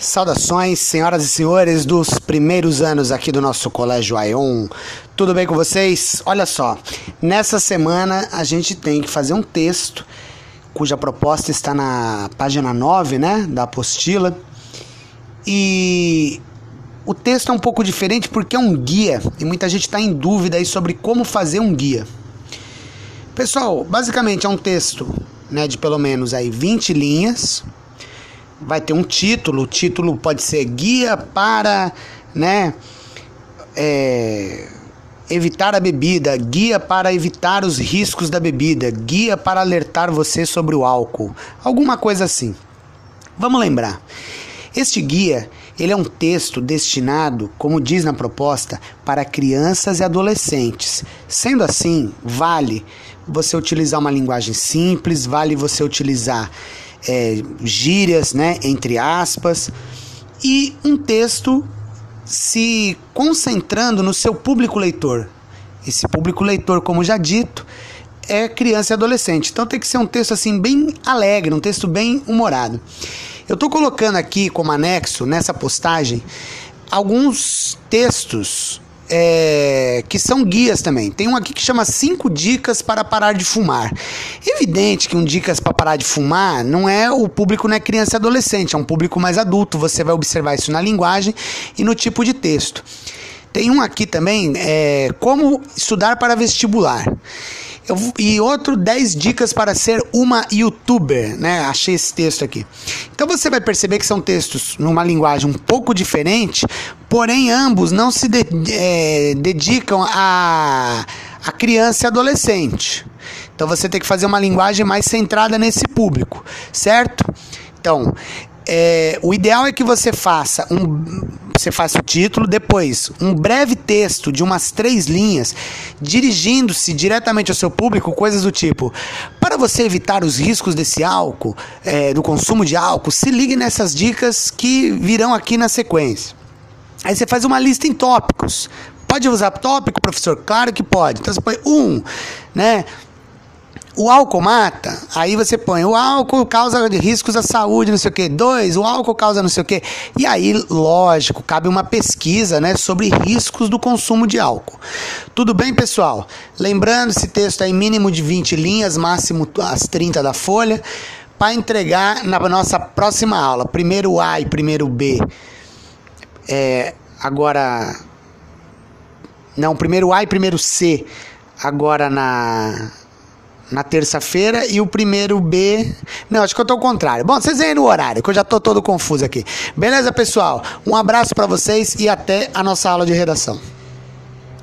Saudações, senhoras e senhores dos primeiros anos aqui do nosso Colégio Aion. Tudo bem com vocês? Olha só, nessa semana a gente tem que fazer um texto cuja proposta está na página 9, né, da apostila. E o texto é um pouco diferente porque é um guia e muita gente está em dúvida aí sobre como fazer um guia. Pessoal, basicamente é um texto, né, de pelo menos aí 20 linhas vai ter um título. O título pode ser Guia para, né? É, evitar a bebida, guia para evitar os riscos da bebida, guia para alertar você sobre o álcool, alguma coisa assim. Vamos lembrar. Este guia, ele é um texto destinado, como diz na proposta, para crianças e adolescentes. Sendo assim, vale você utilizar uma linguagem simples, vale você utilizar é, gírias, né, entre aspas, e um texto se concentrando no seu público leitor. Esse público leitor, como já dito, é criança e adolescente. Então tem que ser um texto assim bem alegre, um texto bem humorado. Eu estou colocando aqui como anexo nessa postagem alguns textos é, que são guias também. Tem um aqui que chama 5 dicas para parar de fumar. Evidente que um dicas para parar de fumar não é o público não é criança e adolescente, é um público mais adulto. Você vai observar isso na linguagem e no tipo de texto. Tem um aqui também, é, como estudar para vestibular. E outro 10 dicas para ser uma youtuber, né? Achei esse texto aqui. Então você vai perceber que são textos numa linguagem um pouco diferente, porém ambos não se de, é, dedicam a, a criança e adolescente. Então você tem que fazer uma linguagem mais centrada nesse público, certo? Então, é, o ideal é que você faça um você faça o título, depois um breve texto de umas três linhas, dirigindo-se diretamente ao seu público, coisas do tipo: para você evitar os riscos desse álcool, é, do consumo de álcool, se ligue nessas dicas que virão aqui na sequência. Aí você faz uma lista em tópicos. Pode usar tópico, professor? Claro que pode. Então você põe um, né? o álcool mata, aí você põe o álcool causa riscos à saúde, não sei o que. Dois, o álcool causa não sei o que. E aí, lógico, cabe uma pesquisa né, sobre riscos do consumo de álcool. Tudo bem, pessoal? Lembrando, esse texto é mínimo de 20 linhas, máximo as 30 da folha, para entregar na nossa próxima aula. Primeiro A e primeiro B. É, agora. Não, primeiro A e primeiro C. Agora na na terça-feira e o primeiro B. Não, acho que eu tô ao contrário. Bom, vocês veem no horário, que eu já tô todo confuso aqui. Beleza, pessoal? Um abraço para vocês e até a nossa aula de redação.